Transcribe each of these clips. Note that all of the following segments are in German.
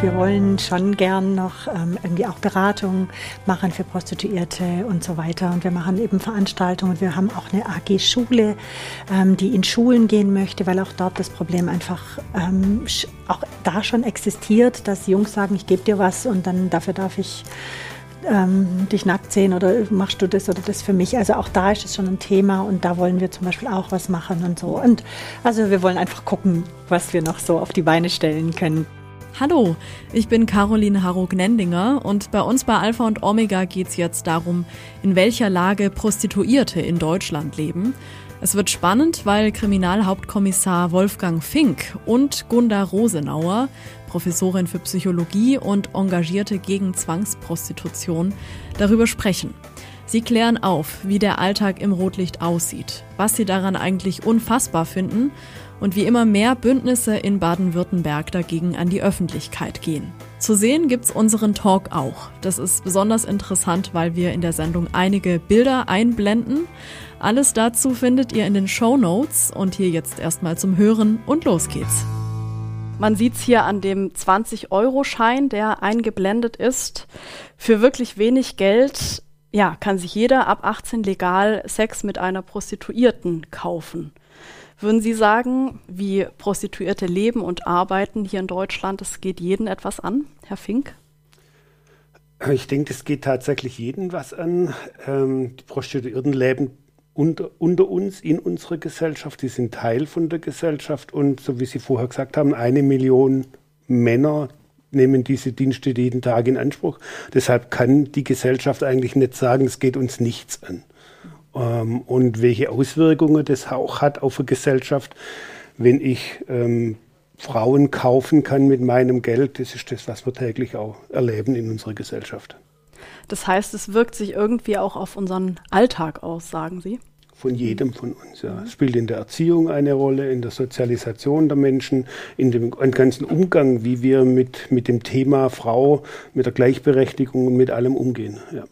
Wir wollen schon gern noch ähm, irgendwie auch Beratung machen für Prostituierte und so weiter. Und wir machen eben Veranstaltungen. Wir haben auch eine AG Schule, ähm, die in Schulen gehen möchte, weil auch dort das Problem einfach ähm, auch da schon existiert, dass Jungs sagen, ich gebe dir was und dann dafür darf ich ähm, dich nackt sehen oder machst du das oder das für mich. Also auch da ist es schon ein Thema und da wollen wir zum Beispiel auch was machen und so. Und also wir wollen einfach gucken, was wir noch so auf die Beine stellen können. Hallo, ich bin Caroline Harro-Gnendinger und bei uns bei Alpha und Omega geht es jetzt darum, in welcher Lage Prostituierte in Deutschland leben. Es wird spannend, weil Kriminalhauptkommissar Wolfgang Fink und Gunda Rosenauer, Professorin für Psychologie und Engagierte gegen Zwangsprostitution, darüber sprechen. Sie klären auf, wie der Alltag im Rotlicht aussieht, was sie daran eigentlich unfassbar finden und wie immer mehr Bündnisse in Baden-Württemberg dagegen an die Öffentlichkeit gehen. Zu sehen gibt's unseren Talk auch. Das ist besonders interessant, weil wir in der Sendung einige Bilder einblenden. Alles dazu findet ihr in den Show Notes und hier jetzt erstmal zum Hören und los geht's. Man sieht's hier an dem 20-Euro-Schein, der eingeblendet ist. Für wirklich wenig Geld, ja, kann sich jeder ab 18 legal Sex mit einer Prostituierten kaufen. Würden Sie sagen, wie Prostituierte leben und arbeiten hier in Deutschland, das geht jeden etwas an, Herr Fink? Ich denke, es geht tatsächlich jeden was an. Ähm, die Prostituierten leben unter, unter, uns, in unserer Gesellschaft, die sind Teil von der Gesellschaft und so wie Sie vorher gesagt haben, eine Million Männer nehmen diese Dienste jeden Tag in Anspruch. Deshalb kann die Gesellschaft eigentlich nicht sagen, es geht uns nichts an ähm, und welche Auswirkungen das auch hat auf eine Gesellschaft, wenn ich ähm, Frauen kaufen kann mit meinem Geld. Das ist das, was wir täglich auch erleben in unserer Gesellschaft. Das heißt, es wirkt sich irgendwie auch auf unseren Alltag aus, sagen Sie? Von jedem von uns, ja. Es spielt in der Erziehung eine Rolle, in der Sozialisation der Menschen, in dem ganzen Umgang, wie wir mit, mit dem Thema Frau, mit der Gleichberechtigung und mit allem umgehen. Ja.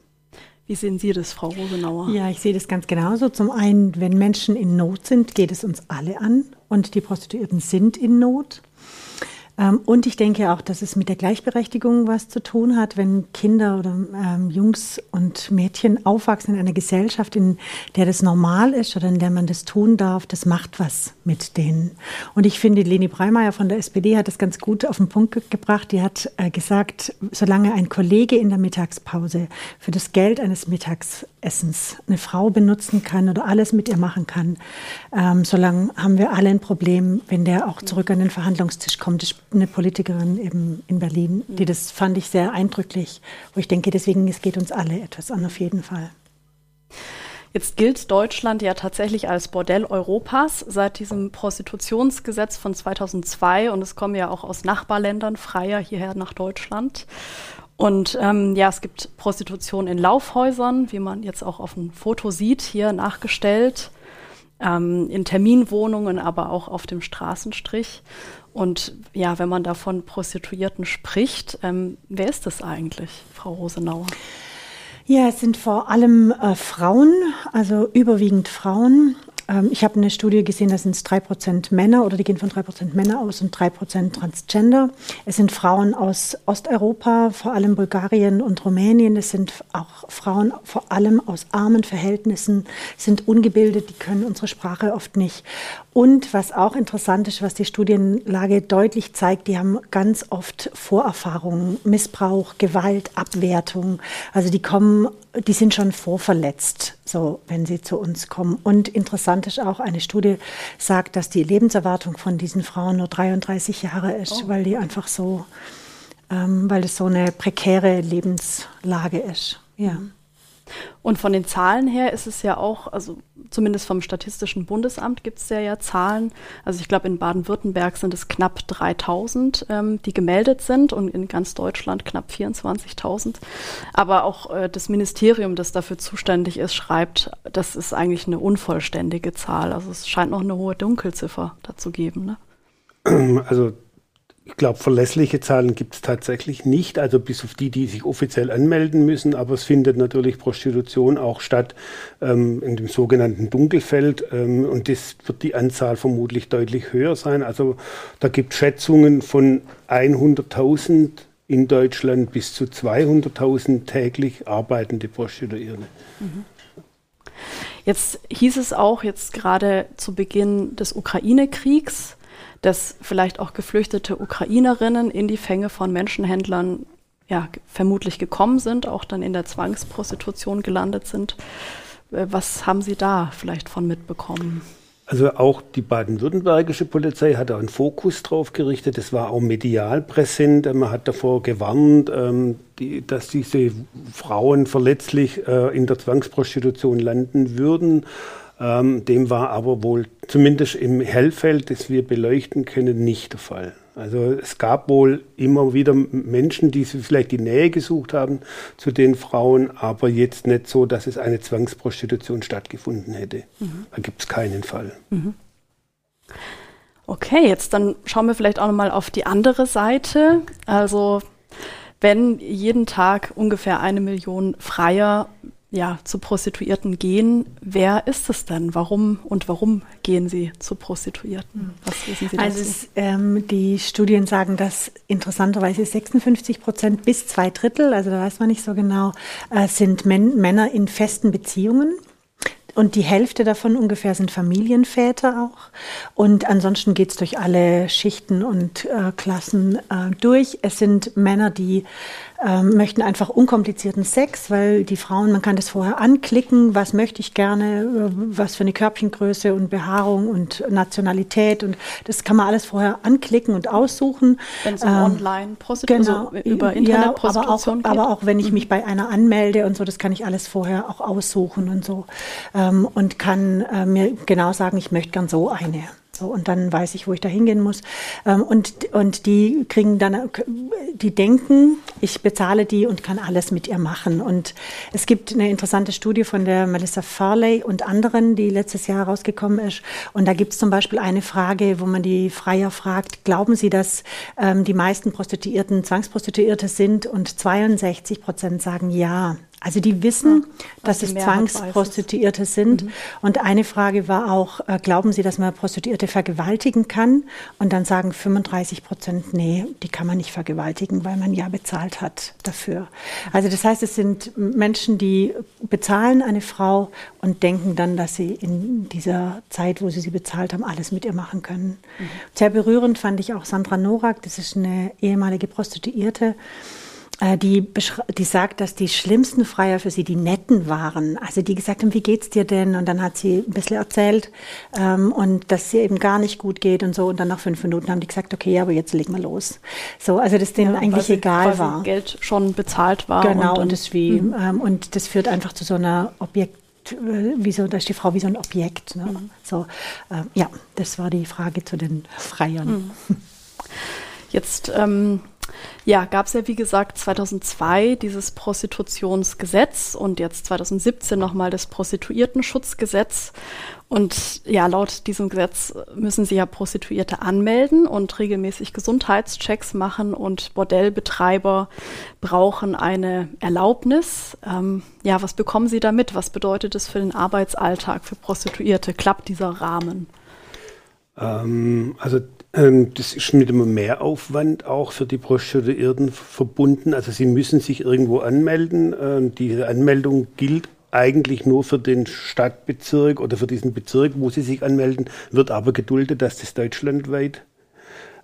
Wie sehen Sie das, Frau Rosenauer? Ja, ich sehe das ganz genauso. Zum einen, wenn Menschen in Not sind, geht es uns alle an. Und die Prostituierten sind in Not. Ähm, und ich denke auch, dass es mit der Gleichberechtigung was zu tun hat, wenn Kinder oder ähm, Jungs und Mädchen aufwachsen in einer Gesellschaft, in der das normal ist oder in der man das tun darf, das macht was mit denen. Und ich finde, Leni Breimeyer von der SPD hat das ganz gut auf den Punkt ge gebracht. Die hat äh, gesagt, solange ein Kollege in der Mittagspause für das Geld eines Mittagsessens eine Frau benutzen kann oder alles mit ihr machen kann, ähm, solange haben wir alle ein Problem, wenn der auch zurück an den Verhandlungstisch kommt. Das eine Politikerin eben in Berlin, die das fand ich sehr eindrücklich, wo ich denke, deswegen, es geht uns alle etwas an, auf jeden Fall. Jetzt gilt Deutschland ja tatsächlich als Bordell Europas seit diesem Prostitutionsgesetz von 2002 und es kommen ja auch aus Nachbarländern Freier hierher nach Deutschland. Und ähm, ja, es gibt Prostitution in Laufhäusern, wie man jetzt auch auf dem Foto sieht, hier nachgestellt, ähm, in Terminwohnungen, aber auch auf dem Straßenstrich. Und ja, wenn man da von Prostituierten spricht, ähm, wer ist das eigentlich, Frau Rosenauer? Ja, es sind vor allem äh, Frauen, also überwiegend Frauen. Ähm, ich habe eine Studie gesehen, da sind es drei Prozent Männer oder die gehen von drei Prozent Männer aus und drei Prozent Transgender. Es sind Frauen aus Osteuropa, vor allem Bulgarien und Rumänien. Es sind auch Frauen vor allem aus armen Verhältnissen, sind ungebildet, die können unsere Sprache oft nicht. Und was auch interessant ist, was die Studienlage deutlich zeigt, die haben ganz oft Vorerfahrungen, Missbrauch, Gewalt, Abwertung. Also die kommen, die sind schon vorverletzt, so wenn sie zu uns kommen. Und interessant ist auch, eine Studie sagt, dass die Lebenserwartung von diesen Frauen nur 33 Jahre ist, oh. weil die einfach so, ähm, weil es so eine prekäre Lebenslage ist. Ja. Mhm. Und von den Zahlen her ist es ja auch, also zumindest vom Statistischen Bundesamt gibt es ja, ja Zahlen. Also ich glaube, in Baden-Württemberg sind es knapp 3000, ähm, die gemeldet sind und in ganz Deutschland knapp 24.000. Aber auch äh, das Ministerium, das dafür zuständig ist, schreibt, das ist eigentlich eine unvollständige Zahl. Also es scheint noch eine hohe Dunkelziffer dazu geben. Ne? Also ich glaube, verlässliche Zahlen gibt es tatsächlich nicht, also bis auf die, die sich offiziell anmelden müssen, aber es findet natürlich Prostitution auch statt ähm, in dem sogenannten Dunkelfeld ähm, und das wird die Anzahl vermutlich deutlich höher sein. Also da gibt es Schätzungen von 100.000 in Deutschland bis zu 200.000 täglich arbeitende Prostituierte. Mhm. Jetzt hieß es auch jetzt gerade zu Beginn des Ukraine-Kriegs, dass vielleicht auch geflüchtete Ukrainerinnen in die Fänge von Menschenhändlern ja, vermutlich gekommen sind, auch dann in der Zwangsprostitution gelandet sind. Äh, was haben Sie da vielleicht von mitbekommen? Also auch die baden-württembergische Polizei hat einen Fokus drauf gerichtet. Es war auch medial präsent. Man hat davor gewarnt, ähm, die, dass diese Frauen verletzlich äh, in der Zwangsprostitution landen würden. Ähm, dem war aber wohl zumindest im Hellfeld, das wir beleuchten können, nicht der Fall. Also es gab wohl immer wieder Menschen, die vielleicht die Nähe gesucht haben zu den Frauen, aber jetzt nicht so, dass es eine Zwangsprostitution stattgefunden hätte. Mhm. Da gibt es keinen Fall. Mhm. Okay, jetzt dann schauen wir vielleicht auch nochmal auf die andere Seite. Also wenn jeden Tag ungefähr eine Million Freier ja, zu Prostituierten gehen. Wer ist es denn? Warum und warum gehen sie zu Prostituierten? Was wissen Sie dazu? Also es, ähm, die Studien sagen, dass interessanterweise 56 Prozent bis zwei Drittel, also da weiß man nicht so genau, äh, sind Men Männer in festen Beziehungen. Und die Hälfte davon ungefähr sind Familienväter auch. Und ansonsten geht es durch alle Schichten und äh, Klassen äh, durch. Es sind Männer, die ähm, möchten einfach unkomplizierten Sex, weil die Frauen, man kann das vorher anklicken, was möchte ich gerne, äh, was für eine Körbchengröße und Behaarung und Nationalität und das kann man alles vorher anklicken und aussuchen. Wenn es um ähm, Online-Prostitution, genau, über Internetprostitution ja, aber auch, aber auch wenn ich mhm. mich bei einer anmelde und so, das kann ich alles vorher auch aussuchen und so ähm, und kann äh, mir genau sagen, ich möchte gern so eine. So, und dann weiß ich, wo ich da hingehen muss. Ähm, und, und die kriegen dann, die denken, ich bezahle die und kann alles mit ihr machen. Und es gibt eine interessante Studie von der Melissa Farley und anderen, die letztes Jahr rausgekommen ist. Und da gibt es zum Beispiel eine Frage, wo man die Freier fragt, glauben Sie, dass ähm, die meisten Prostituierten Zwangsprostituierte sind? Und 62 Prozent sagen ja. Also die wissen, hm, dass es Zwangsprostituierte sind. Mhm. Und eine Frage war auch, äh, glauben Sie, dass man Prostituierte vergewaltigen kann? Und dann sagen 35 Prozent, nee, die kann man nicht vergewaltigen, weil man ja bezahlt hat dafür. Also das heißt, es sind Menschen, die bezahlen eine Frau und denken dann, dass sie in dieser Zeit, wo sie sie bezahlt haben, alles mit ihr machen können. Mhm. Sehr berührend fand ich auch Sandra Norak, das ist eine ehemalige Prostituierte die, die sagt, dass die schlimmsten Freier für sie die Netten waren. Also die gesagt haben, wie geht's dir denn? Und dann hat sie ein bisschen erzählt ähm, und dass sie eben gar nicht gut geht und so. Und dann nach fünf Minuten haben die gesagt, okay, ja, aber jetzt legen wir los. So, also dass denen ja, eigentlich egal war. Geld schon bezahlt war. Genau, und, und das wie mhm. ähm, und das führt einfach zu so einer Objekt wie so, da ist die Frau wie so ein Objekt. Ne? Mhm. So, äh, ja, das war die Frage zu den Freiern. Mhm. Jetzt ähm, ja, gab es ja wie gesagt 2002 dieses Prostitutionsgesetz und jetzt 2017 nochmal das Prostituiertenschutzgesetz. Und ja, laut diesem Gesetz müssen sie ja Prostituierte anmelden und regelmäßig Gesundheitschecks machen und Bordellbetreiber brauchen eine Erlaubnis. Ähm, ja, was bekommen sie damit? Was bedeutet es für den Arbeitsalltag für Prostituierte? Klappt dieser Rahmen? Ähm, also ähm, das ist mit einem Mehraufwand auch für die Prostituierten verbunden. Also sie müssen sich irgendwo anmelden. Ähm, diese Anmeldung gilt eigentlich nur für den Stadtbezirk oder für diesen Bezirk, wo sie sich anmelden, wird aber geduldet, dass das deutschlandweit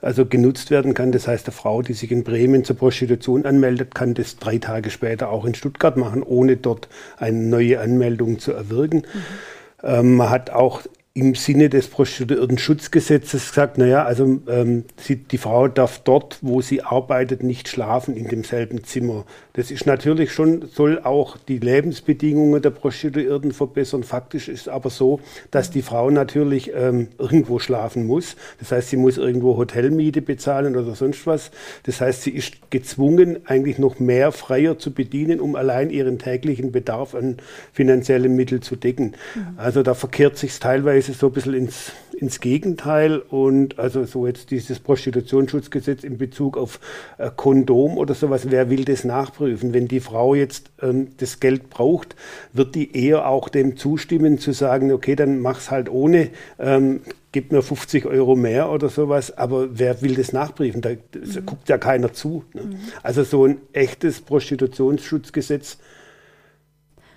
also genutzt werden kann. Das heißt, eine Frau, die sich in Bremen zur Prostitution anmeldet, kann das drei Tage später auch in Stuttgart machen, ohne dort eine neue Anmeldung zu erwirken. Mhm. Ähm, man hat auch im Sinne des Prostituierten-Schutzgesetzes gesagt, naja, also ähm, sie, die Frau darf dort, wo sie arbeitet, nicht schlafen in demselben Zimmer. Das ist natürlich schon, soll auch die Lebensbedingungen der Prostituierten verbessern. Faktisch ist aber so, dass die Frau natürlich ähm, irgendwo schlafen muss. Das heißt, sie muss irgendwo Hotelmiete bezahlen oder sonst was. Das heißt, sie ist gezwungen, eigentlich noch mehr Freier zu bedienen, um allein ihren täglichen Bedarf an finanziellen Mitteln zu decken. Mhm. Also da verkehrt sich teilweise so ein bisschen ins, ins Gegenteil. Und also so jetzt dieses Prostitutionsschutzgesetz in Bezug auf äh, Kondom oder sowas, wer will das nachprüfen? Wenn die Frau jetzt ähm, das Geld braucht, wird die eher auch dem zustimmen zu sagen, okay, dann mach's halt ohne. Ähm, gib mir 50 Euro mehr oder sowas, aber wer will das nachprüfen? Da, mhm. guckt ja keiner zu. Ne? Mhm. Also so ein echtes Prostitutionsschutzgesetz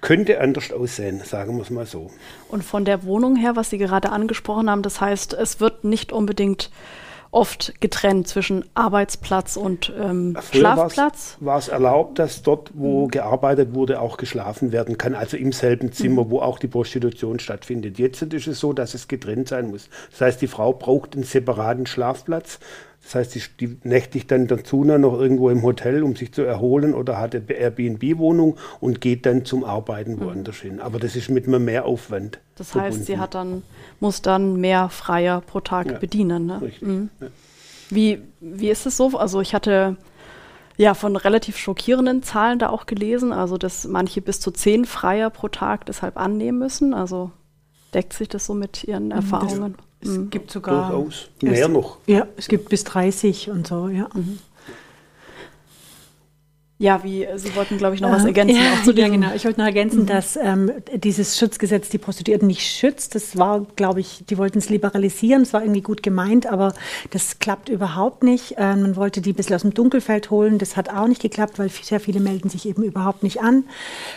könnte anders aussehen, sagen wir es mal so. Und von der Wohnung her, was Sie gerade angesprochen haben, das heißt, es wird nicht unbedingt oft getrennt zwischen Arbeitsplatz und ähm, Schlafplatz. War es erlaubt, dass dort, wo mhm. gearbeitet wurde, auch geschlafen werden kann, also im selben Zimmer, mhm. wo auch die Prostitution stattfindet. Jetzt ist es so, dass es getrennt sein muss. Das heißt, die Frau braucht einen separaten Schlafplatz, das heißt, die, die nächtigt dann dazu noch irgendwo im Hotel, um sich zu erholen oder hat eine Airbnb-Wohnung und geht dann zum Arbeiten mhm. woanders mhm. hin. Aber das ist mit einem Mehraufwand. Das verbunden. heißt, sie hat dann, muss dann mehr Freier pro Tag ja, bedienen. Ne? Richtig. Mhm. Ja. Wie, wie ist es so? Also ich hatte ja von relativ schockierenden Zahlen da auch gelesen, also dass manche bis zu zehn Freier pro Tag deshalb annehmen müssen. Also deckt sich das so mit Ihren mhm. Erfahrungen? Es mhm. gibt sogar. Durchaus. Mehr es, noch. Ja, es gibt bis 30 und so, ja. Mhm. Ja, wie Sie wollten, glaube ich, noch was ergänzen. Ja, ja genau. Ich wollte noch ergänzen, mhm. dass ähm, dieses Schutzgesetz die Prostituierten nicht schützt. Das war, glaube ich, die wollten es liberalisieren. Es war irgendwie gut gemeint, aber das klappt überhaupt nicht. Ähm, man wollte die ein bisschen aus dem Dunkelfeld holen. Das hat auch nicht geklappt, weil sehr viele melden sich eben überhaupt nicht an.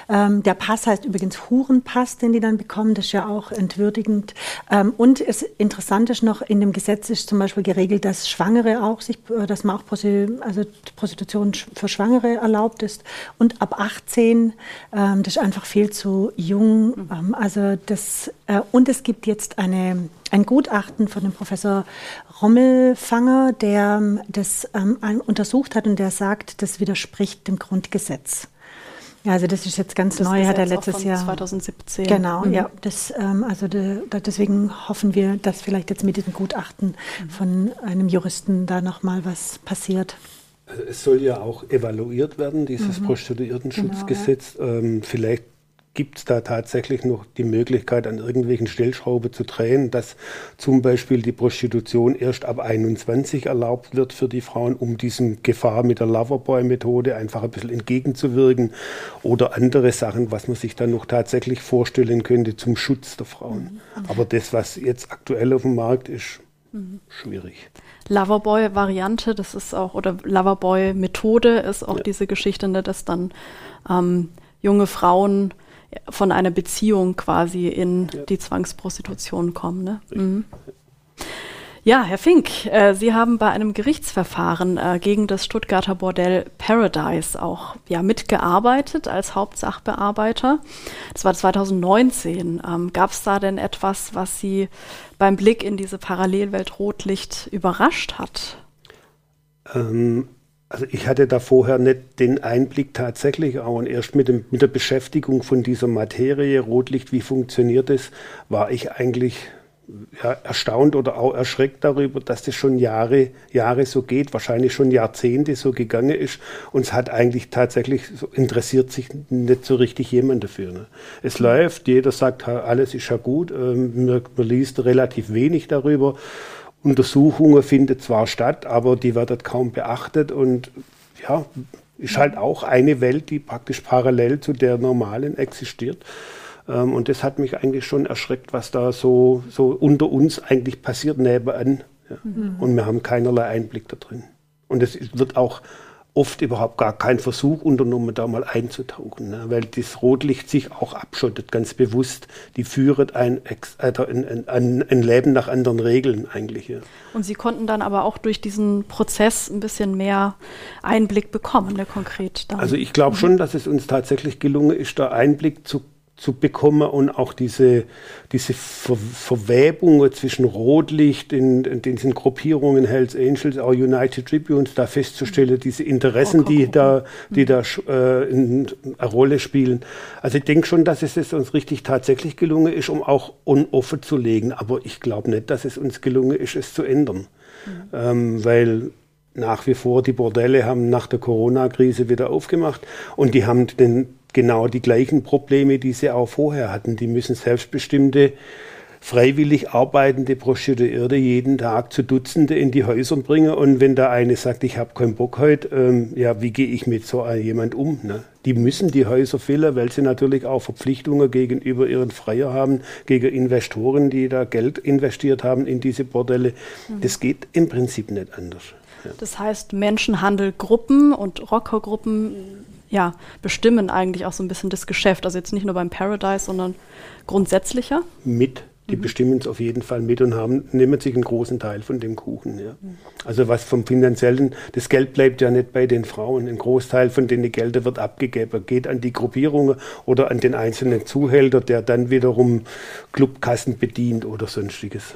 Ähm, der Pass heißt übrigens Hurenpass, den die dann bekommen. Das ist ja auch entwürdigend. Ähm, und es interessant ist noch, in dem Gesetz ist zum Beispiel geregelt, dass Schwangere auch sich, äh, dass man auch also Prostitution für Schwangere erlaubt ist. Und ab 18, ähm, das ist einfach viel zu jung. Mhm. Ähm, also das, äh, und es gibt jetzt eine, ein Gutachten von dem Professor Rommelfanger, der ähm, das ähm, untersucht hat und der sagt, das widerspricht dem Grundgesetz. Ja, also das ist jetzt ganz das neu, hat er letztes Jahr. 2017. Genau, mhm. ja. Das, ähm, also de, de, deswegen hoffen wir, dass vielleicht jetzt mit diesem Gutachten mhm. von einem Juristen da nochmal was passiert. Es soll ja auch evaluiert werden, dieses mhm. Prostituiertenschutzgesetz. Genau, ja. ähm, vielleicht gibt es da tatsächlich noch die Möglichkeit, an irgendwelchen Stellschrauben zu drehen, dass zum Beispiel die Prostitution erst ab 21 erlaubt wird für die Frauen, um diesem Gefahr mit der Loverboy-Methode einfach ein bisschen entgegenzuwirken oder andere Sachen, was man sich dann noch tatsächlich vorstellen könnte zum Schutz der Frauen. Mhm. Aber das, was jetzt aktuell auf dem Markt ist, mhm. schwierig. Loverboy-Variante, das ist auch, oder Loverboy-Methode ist auch ja. diese Geschichte, ne, dass dann ähm, junge Frauen von einer Beziehung quasi in ja. die Zwangsprostitution kommen. Ne? Mhm. Ja, Herr Fink, äh, Sie haben bei einem Gerichtsverfahren äh, gegen das Stuttgarter Bordell Paradise auch ja, mitgearbeitet als Hauptsachbearbeiter. Das war 2019. Ähm, Gab es da denn etwas, was Sie beim Blick in diese Parallelwelt Rotlicht überrascht hat? Ähm, also ich hatte da vorher nicht den Einblick tatsächlich und erst mit, dem, mit der Beschäftigung von dieser Materie Rotlicht, wie funktioniert es, war ich eigentlich ja, erstaunt oder auch erschreckt darüber, dass das schon Jahre, Jahre so geht, wahrscheinlich schon Jahrzehnte so gegangen ist. Und es hat eigentlich tatsächlich, so interessiert sich nicht so richtig jemand dafür. Ne? Es mhm. läuft, jeder sagt, alles ist ja gut, ähm, man, man liest relativ wenig darüber. Untersuchungen finden zwar statt, aber die werden kaum beachtet und ja, ist halt auch eine Welt, die praktisch parallel zu der normalen existiert. Ähm, und das hat mich eigentlich schon erschreckt, was da so, so unter uns eigentlich passiert nebenan. Ja. Mhm. Und wir haben keinerlei Einblick da drin. Und es wird auch oft überhaupt gar kein Versuch unternommen, da mal einzutauchen, ne? weil das Rotlicht sich auch abschottet, ganz bewusst. Die führt ein, äh, ein, ein, ein Leben nach anderen Regeln eigentlich. Ja. Und Sie konnten dann aber auch durch diesen Prozess ein bisschen mehr Einblick bekommen, ne, konkret. Dann. Also ich glaube mhm. schon, dass es uns tatsächlich gelungen ist, da Einblick zu zu bekommen und auch diese, diese Ver Verwebung zwischen Rotlicht in, in diesen Gruppierungen Hells Angels, auch United Tribunes, da festzustellen, diese Interessen, die da, die da äh, in, eine Rolle spielen. Also ich denke schon, dass es, es uns richtig tatsächlich gelungen ist, um auch offen zu legen. Aber ich glaube nicht, dass es uns gelungen ist, es zu ändern. Mhm. Ähm, weil nach wie vor die Bordelle haben nach der Corona-Krise wieder aufgemacht und die haben den genau die gleichen Probleme, die sie auch vorher hatten. Die müssen selbstbestimmte freiwillig arbeitende Prostituierte jeden Tag zu Dutzende in die Häuser bringen. Und wenn da eine sagt, ich habe keinen Bock heute, ähm, ja, wie gehe ich mit so jemand um? Ne? Die müssen die Häuser füllen, weil sie natürlich auch Verpflichtungen gegenüber ihren Freier haben, gegen Investoren, die da Geld investiert haben in diese Bordelle. Mhm. Das geht im Prinzip nicht anders. Ja. Das heißt, Menschenhandelgruppen und Rockergruppen ja, bestimmen eigentlich auch so ein bisschen das Geschäft. Also jetzt nicht nur beim Paradise, sondern grundsätzlicher. Mit die mhm. bestimmen es auf jeden Fall mit und haben, nehmen sich einen großen Teil von dem Kuchen. Ja. Mhm. Also was vom finanziellen, das Geld bleibt ja nicht bei den Frauen. Ein Großteil von den Gelder wird abgegeben, geht an die Gruppierungen oder an den einzelnen Zuhälter, der dann wiederum Clubkassen bedient oder sonstiges.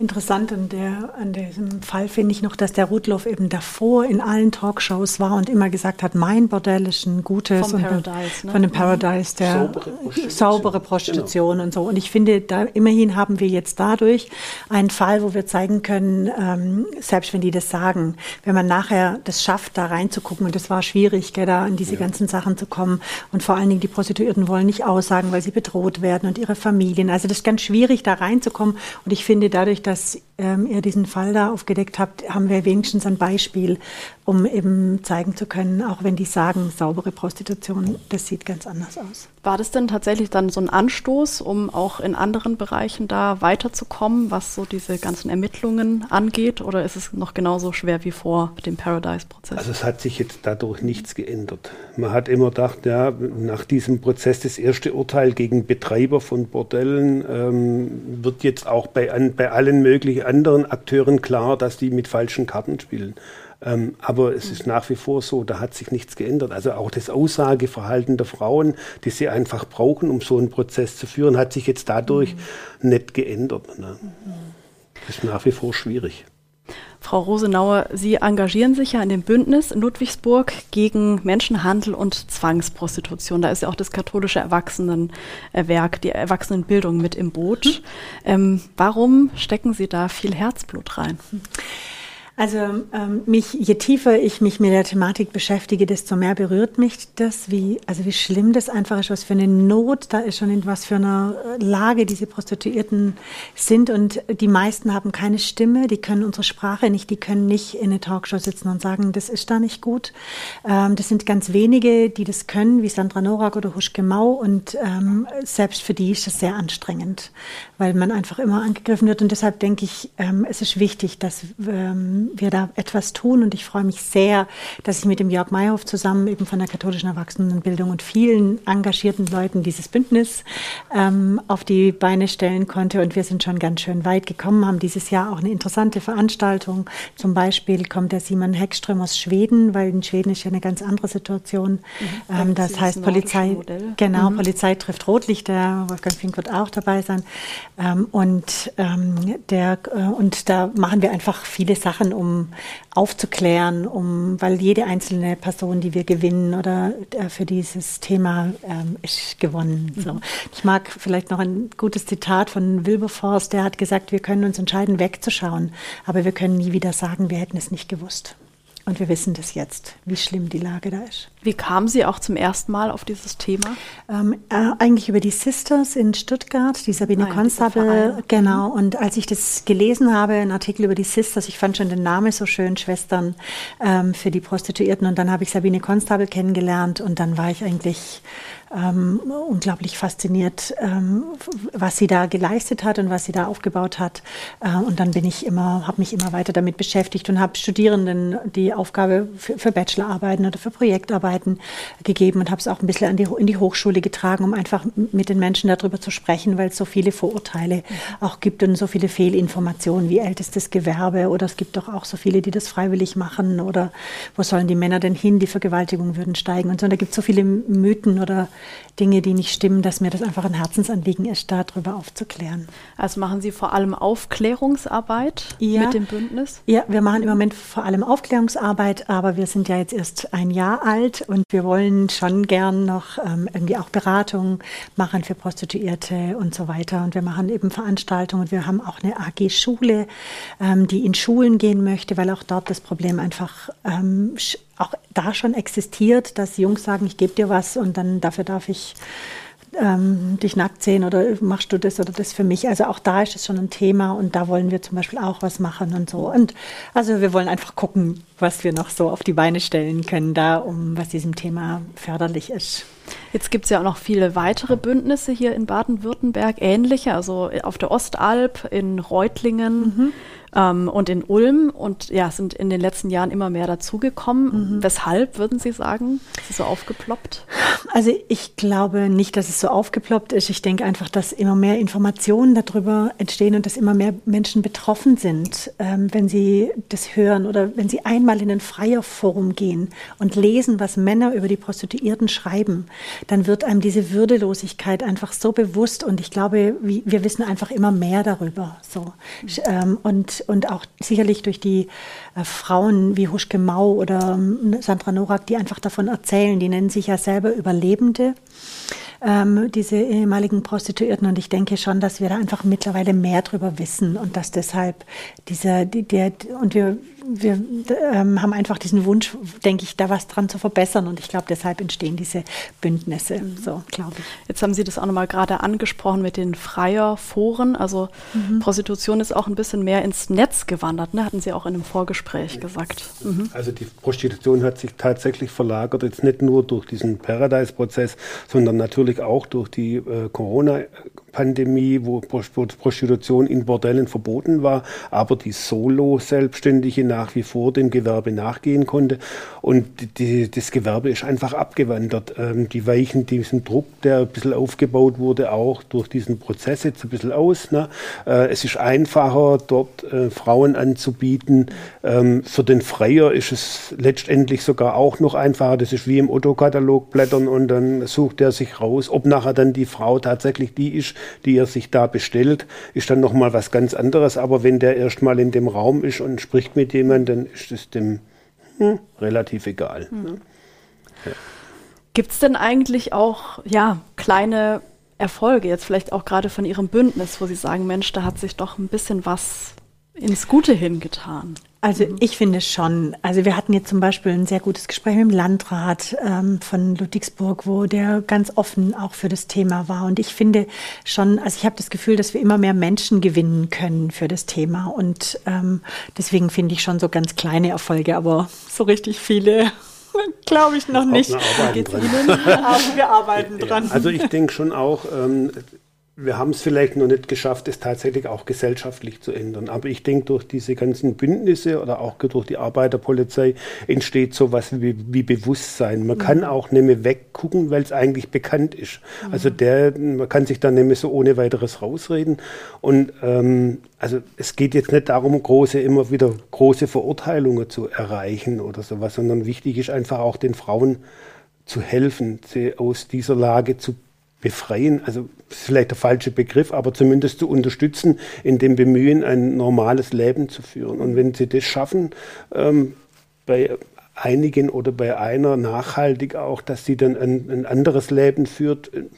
Interessant an, der, an diesem Fall finde ich noch, dass der Rudloff eben davor in allen Talkshows war und immer gesagt hat, mein Bordell ist ein gutes Vom Paradise, ne? von dem Paradise, der saubere Prostitution, saubere Prostitution genau. und so. Und ich finde, da immerhin haben wir jetzt dadurch einen Fall, wo wir zeigen können, ähm, selbst wenn die das sagen, wenn man nachher das schafft, da reinzugucken, und das war schwierig, gell, da an diese ja. ganzen Sachen zu kommen. Und vor allen Dingen die Prostituierten wollen nicht aussagen, weil sie bedroht werden und ihre Familien. Also das ist ganz schwierig, da reinzukommen. Und ich finde dadurch, dass ähm, ihr diesen Fall da aufgedeckt habt, haben wir wenigstens ein Beispiel, um eben zeigen zu können, auch wenn die sagen, saubere Prostitution, das sieht ganz anders aus. War das denn tatsächlich dann so ein Anstoß, um auch in anderen Bereichen da weiterzukommen, was so diese ganzen Ermittlungen angeht? Oder ist es noch genauso schwer wie vor dem Paradise-Prozess? Also es hat sich jetzt dadurch nichts geändert. Man hat immer gedacht, ja, nach diesem Prozess das erste Urteil gegen Betreiber von Bordellen ähm, wird jetzt auch bei, an, bei allen möglichen anderen Akteuren klar, dass die mit falschen Karten spielen. Ähm, aber es ist nach wie vor so, da hat sich nichts geändert. Also auch das Aussageverhalten der Frauen, die sie einfach brauchen, um so einen Prozess zu führen, hat sich jetzt dadurch mhm. nicht geändert. Ne? Das ist nach wie vor schwierig. Frau Rosenauer, Sie engagieren sich ja in dem Bündnis in Ludwigsburg gegen Menschenhandel und Zwangsprostitution. Da ist ja auch das katholische Erwachsenenwerk, die Erwachsenenbildung mit im Boot. Mhm. Ähm, warum stecken Sie da viel Herzblut rein? Also ähm, mich, je tiefer ich mich mit der Thematik beschäftige, desto mehr berührt mich das, wie, also wie schlimm das einfach ist, was für eine Not da ist und in was für einer Lage diese Prostituierten sind. Und die meisten haben keine Stimme, die können unsere Sprache nicht, die können nicht in eine Talkshow sitzen und sagen, das ist da nicht gut. Ähm, das sind ganz wenige, die das können, wie Sandra Norak oder Huschke Mau. Und ähm, selbst für die ist das sehr anstrengend, weil man einfach immer angegriffen wird. Und deshalb denke ich, ähm, es ist wichtig, dass ähm, wir da etwas tun. Und ich freue mich sehr, dass ich mit dem Jörg Meyerhoff zusammen eben von der katholischen Erwachsenenbildung und vielen engagierten Leuten dieses Bündnis ähm, auf die Beine stellen konnte. Und wir sind schon ganz schön weit gekommen, haben dieses Jahr auch eine interessante Veranstaltung. Zum Beispiel kommt der Simon Heckström aus Schweden, weil in Schweden ist ja eine ganz andere Situation. Mhm. Ähm, das heißt Polizei, genau, mhm. Polizei trifft Rotlichter. Wolfgang Fink wird auch dabei sein. Ähm, und, ähm, der, äh, und da machen wir einfach viele Sachen, um aufzuklären, um, weil jede einzelne Person, die wir gewinnen oder äh, für dieses Thema ähm, ist gewonnen. Mhm. So. Ich mag vielleicht noch ein gutes Zitat von Wilberforce, der hat gesagt, wir können uns entscheiden, wegzuschauen, aber wir können nie wieder sagen, wir hätten es nicht gewusst. Und wir wissen das jetzt, wie schlimm die Lage da ist. Wie kamen Sie auch zum ersten Mal auf dieses Thema? Ähm, äh, eigentlich über die Sisters in Stuttgart, die Sabine Nein, Constable. Genau. Mhm. Und als ich das gelesen habe, ein Artikel über die Sisters, ich fand schon den Namen so schön, Schwestern ähm, für die Prostituierten. Und dann habe ich Sabine Constable kennengelernt und dann war ich eigentlich ähm, unglaublich fasziniert, ähm, was sie da geleistet hat und was sie da aufgebaut hat. Äh, und dann bin ich immer, habe mich immer weiter damit beschäftigt und habe Studierenden die Aufgabe für, für, Bachelorarbeiten oder für Projektarbeiten gegeben und habe es auch ein bisschen die, in die Hochschule getragen, um einfach mit den Menschen darüber zu sprechen, weil es so viele Vorurteile auch gibt und so viele Fehlinformationen wie ältestes Gewerbe oder es gibt doch auch so viele, die das freiwillig machen oder wo sollen die Männer denn hin, die Vergewaltigung würden steigen und so. Und da gibt es so viele Mythen oder Dinge, die nicht stimmen, dass mir das einfach ein Herzensanliegen ist, darüber aufzuklären. Also machen Sie vor allem Aufklärungsarbeit ja, mit dem Bündnis? Ja, wir machen im Moment vor allem Aufklärungsarbeit, aber wir sind ja jetzt erst ein Jahr alt und wir wollen schon gern noch ähm, irgendwie auch Beratungen machen für Prostituierte und so weiter. Und wir machen eben Veranstaltungen. Wir haben auch eine AG Schule, ähm, die in Schulen gehen möchte, weil auch dort das Problem einfach ähm, auch da schon existiert, dass Jungs sagen, ich gebe dir was und dann dafür darf ich ähm, dich nackt sehen oder machst du das oder das für mich? Also auch da ist es schon ein Thema und da wollen wir zum Beispiel auch was machen und so. Und also wir wollen einfach gucken, was wir noch so auf die Beine stellen können, da um was diesem Thema förderlich ist. Jetzt gibt es ja auch noch viele weitere Bündnisse hier in Baden-Württemberg, ähnliche, also auf der Ostalb, in Reutlingen. Mhm ähm, und in Ulm und ja, sind in den letzten Jahren immer mehr dazugekommen. Mhm. Weshalb, würden Sie sagen? Ist es so aufgeploppt? Also ich glaube nicht, dass es so aufgeploppt ist. Ich denke einfach, dass immer mehr Informationen darüber entstehen und dass immer mehr Menschen betroffen sind, ähm, wenn sie das hören oder wenn sie einmal in ein Freierforum gehen und lesen, was Männer über die Prostituierten schreiben, dann wird einem diese Würdelosigkeit einfach so bewusst und ich glaube, wir wissen einfach immer mehr darüber. So. Mhm. und und auch sicherlich durch die äh, Frauen wie Huschke Mau oder ähm, Sandra Norak, die einfach davon erzählen. Die nennen sich ja selber Überlebende ähm, diese ehemaligen Prostituierten. Und ich denke schon, dass wir da einfach mittlerweile mehr darüber wissen und dass deshalb dieser, die, der, und wir, wir ähm, haben einfach diesen Wunsch, denke ich, da was dran zu verbessern. Und ich glaube, deshalb entstehen diese Bündnisse, mhm. so glaube ich. Jetzt haben Sie das auch nochmal gerade angesprochen mit den Freier-Foren. Also mhm. Prostitution ist auch ein bisschen mehr ins Netz gewandert, ne? hatten Sie auch in einem Vorgespräch gesagt. Mhm. Also die Prostitution hat sich tatsächlich verlagert, jetzt nicht nur durch diesen Paradise-Prozess, sondern natürlich auch durch die äh, Corona-Pandemie, wo Prostitution in Bordellen verboten war, aber die Solo-Selbstständige nach wie vor dem Gewerbe nachgehen konnte. Und die, das Gewerbe ist einfach abgewandert. Ähm, die weichen diesem Druck, der ein bisschen aufgebaut wurde, auch durch diesen Prozess jetzt ein bisschen aus. Ne? Äh, es ist einfacher, dort äh, Frauen anzubieten. Ähm, für den Freier ist es letztendlich sogar auch noch einfacher. Das ist wie im Otto-Katalog blättern und dann sucht er sich raus aus. Ob nachher dann die Frau tatsächlich die ist, die er sich da bestellt, ist dann nochmal was ganz anderes. Aber wenn der erstmal in dem Raum ist und spricht mit jemandem, dann ist es dem hm, relativ egal. Mhm. Ja. Gibt es denn eigentlich auch ja, kleine Erfolge, jetzt vielleicht auch gerade von Ihrem Bündnis, wo Sie sagen, Mensch, da hat sich doch ein bisschen was ins Gute hingetan? Also mhm. ich finde schon. Also wir hatten jetzt zum Beispiel ein sehr gutes Gespräch mit dem Landrat ähm, von Ludwigsburg, wo der ganz offen auch für das Thema war. Und ich finde schon, also ich habe das Gefühl, dass wir immer mehr Menschen gewinnen können für das Thema. Und ähm, deswegen finde ich schon so ganz kleine Erfolge, aber so richtig viele glaube ich noch nicht. Geht's Ihnen? Aber wir arbeiten dran. Also ich denke schon auch, ähm, wir haben es vielleicht noch nicht geschafft, es tatsächlich auch gesellschaftlich zu ändern. Aber ich denke, durch diese ganzen Bündnisse oder auch durch die Arbeiterpolizei entsteht sowas wie, wie Bewusstsein. Man mhm. kann auch nicht mehr weggucken, weil es eigentlich bekannt ist. Mhm. Also der, man kann sich dann nicht mehr so ohne weiteres rausreden. Und ähm, also es geht jetzt nicht darum, große, immer wieder große Verurteilungen zu erreichen oder sowas, sondern wichtig ist einfach auch den Frauen zu helfen, sie aus dieser Lage zu befreien, also vielleicht der falsche Begriff, aber zumindest zu unterstützen, in dem Bemühen, ein normales Leben zu führen. Und wenn sie das schaffen, ähm, bei einigen oder bei einer nachhaltig auch, dass sie dann ein, ein anderes Leben führt, Mhm.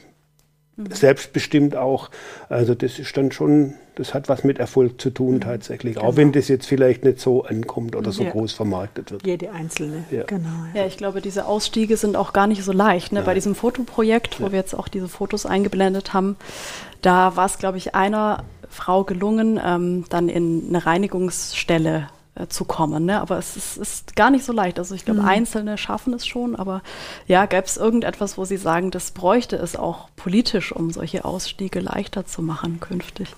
Selbstbestimmt auch. Also das ist dann schon, das hat was mit Erfolg zu tun mhm. tatsächlich. Genau. Auch wenn das jetzt vielleicht nicht so ankommt oder so ja. groß vermarktet wird. Jede einzelne, ja. genau. Ja. ja. ich glaube, diese Ausstiege sind auch gar nicht so leicht. Ne? Bei diesem Fotoprojekt, wo wir jetzt auch diese Fotos eingeblendet haben, da war es, glaube ich, einer Frau gelungen, ähm, dann in eine Reinigungsstelle äh, zu kommen. Ne? Aber es ist, ist, gar nicht so leicht. Also ich glaube, mhm. Einzelne schaffen es schon, aber ja, gäbe es irgendetwas, wo Sie sagen, das bräuchte es auch politisch, um solche Ausstiege leichter zu machen künftig?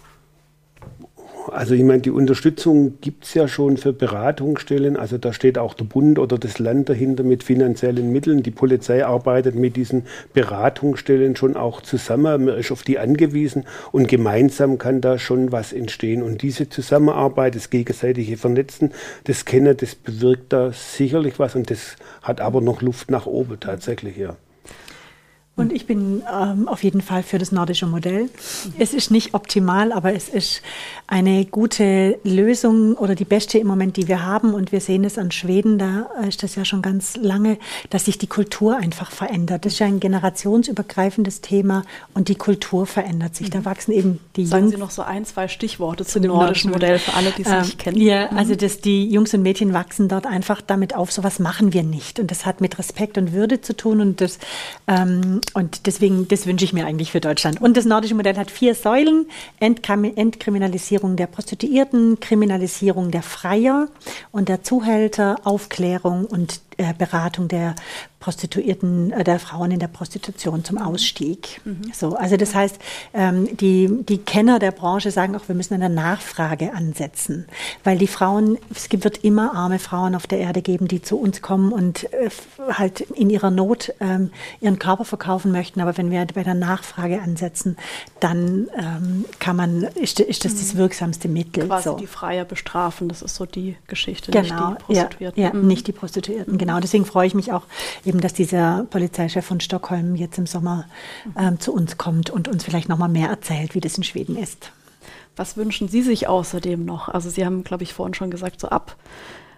Also ich meine, die Unterstützung gibt es ja schon für Beratungsstellen. Also da steht auch der Bund oder das Land dahinter mit finanziellen Mitteln. Die Polizei arbeitet mit diesen Beratungsstellen schon auch zusammen. Man ist auf die angewiesen und gemeinsam kann da schon was entstehen. Und diese Zusammenarbeit, das gegenseitige Vernetzen, das Kennen, das bewirkt da sicherlich was und das hat aber noch Luft nach oben tatsächlich, ja. Und ich bin ähm, auf jeden Fall für das nordische Modell. Es ist nicht optimal, aber es ist eine gute Lösung oder die beste im Moment, die wir haben. Und wir sehen es an Schweden, da ist das ja schon ganz lange, dass sich die Kultur einfach verändert. Das ist ja ein generationsübergreifendes Thema und die Kultur verändert sich. Da mhm. wachsen eben die Sagen Jungs. Sie noch so ein, zwei Stichworte zum nordischen Modell für alle, die es ähm, nicht kennen. Ja, mhm. also dass die Jungs und Mädchen wachsen dort einfach damit auf, sowas machen wir nicht. Und das hat mit Respekt und Würde zu tun und das ähm, und deswegen, das wünsche ich mir eigentlich für Deutschland. Und das nordische Modell hat vier Säulen. Entkriminalisierung der Prostituierten, Kriminalisierung der Freier und der Zuhälter, Aufklärung und äh, Beratung der Prostituierten, äh, der Frauen in der Prostitution zum Ausstieg. Mhm. So, also das heißt, ähm, die, die Kenner der Branche sagen auch, wir müssen an der Nachfrage ansetzen, weil die Frauen, es wird immer arme Frauen auf der Erde geben, die zu uns kommen und äh, halt in ihrer Not ähm, ihren Körper verkaufen möchten. Aber wenn wir bei der Nachfrage ansetzen, dann ähm, kann man, ist, ist das mhm. das wirksamste Mittel. Quasi so. die Freier bestrafen, das ist so die Geschichte, genau, nicht die Prostituierten. Ja, ja mhm. nicht die Prostituierten, genau. Deswegen freue ich mich auch eben, dass dieser Polizeichef von Stockholm jetzt im Sommer ähm, zu uns kommt und uns vielleicht noch mal mehr erzählt, wie das in Schweden ist. Was wünschen Sie sich außerdem noch? Also Sie haben, glaube ich, vorhin schon gesagt, so ab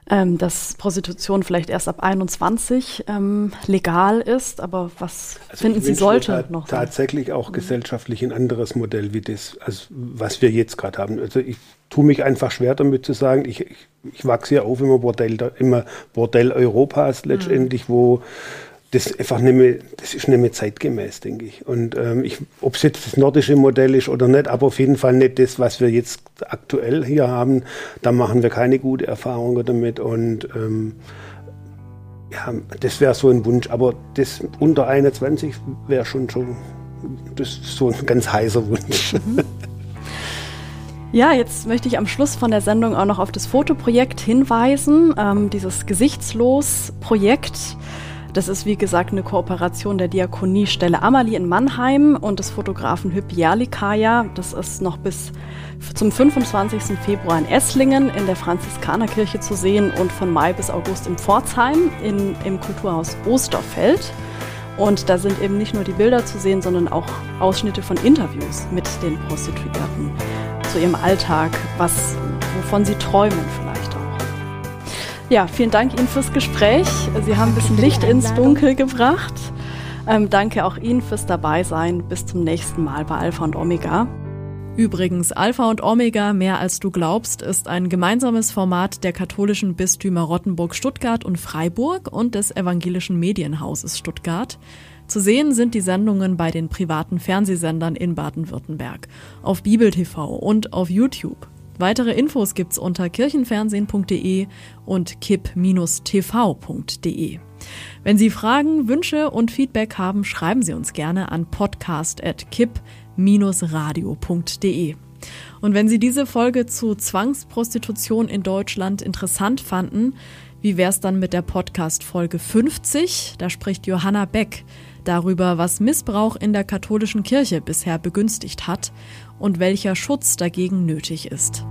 ähm, dass Prostitution vielleicht erst ab 21 ähm, legal ist, aber was also finden Sie sollte noch sein? Tatsächlich auch mhm. gesellschaftlich ein anderes Modell wie das, also was wir jetzt gerade haben. Also ich tue mich einfach schwer damit zu sagen, ich, ich, ich wachse ja auf immer Bordell, immer Bordell Europas letztendlich, mhm. wo das einfach nicht mehr, das ist nicht mehr zeitgemäß, denke ich. Und ähm, ich, ob es jetzt das nordische Modell ist oder nicht, aber auf jeden Fall nicht das, was wir jetzt aktuell hier haben. Da machen wir keine gute Erfahrungen damit. Und ähm, ja, das wäre so ein Wunsch. Aber das unter 21 wäre schon schon das ist so ein ganz heißer Wunsch. Ja, jetzt möchte ich am Schluss von der Sendung auch noch auf das Fotoprojekt hinweisen. Ähm, dieses Gesichtslos-Projekt. Das ist wie gesagt eine Kooperation der Diakoniestelle Amali in Mannheim und des Fotografen Hüb Jerlikaya. Das ist noch bis zum 25. Februar in Esslingen in der Franziskanerkirche zu sehen und von Mai bis August in Pforzheim in, im Kulturhaus Osterfeld. Und da sind eben nicht nur die Bilder zu sehen, sondern auch Ausschnitte von Interviews mit den Prostituierten zu ihrem Alltag, was, wovon sie träumen vielleicht auch. Ja, vielen Dank Ihnen fürs Gespräch. Sie haben ein bisschen Licht ins Dunkel gebracht. Ähm, danke auch Ihnen fürs Dabeisein. Bis zum nächsten Mal bei Alpha und Omega. Übrigens, Alpha und Omega mehr als du glaubst ist ein gemeinsames Format der katholischen Bistümer Rottenburg, Stuttgart und Freiburg und des evangelischen Medienhauses Stuttgart. Zu sehen sind die Sendungen bei den privaten Fernsehsendern in Baden-Württemberg, auf Bibel TV und auf YouTube. Weitere Infos gibt's unter kirchenfernsehen.de und kipp-tv.de. Wenn Sie Fragen, Wünsche und Feedback haben, schreiben Sie uns gerne an podcast@kipp-radio.de. Und wenn Sie diese Folge zu Zwangsprostitution in Deutschland interessant fanden, wie wär's dann mit der Podcast Folge 50? Da spricht Johanna Beck darüber, was Missbrauch in der katholischen Kirche bisher begünstigt hat und welcher Schutz dagegen nötig ist.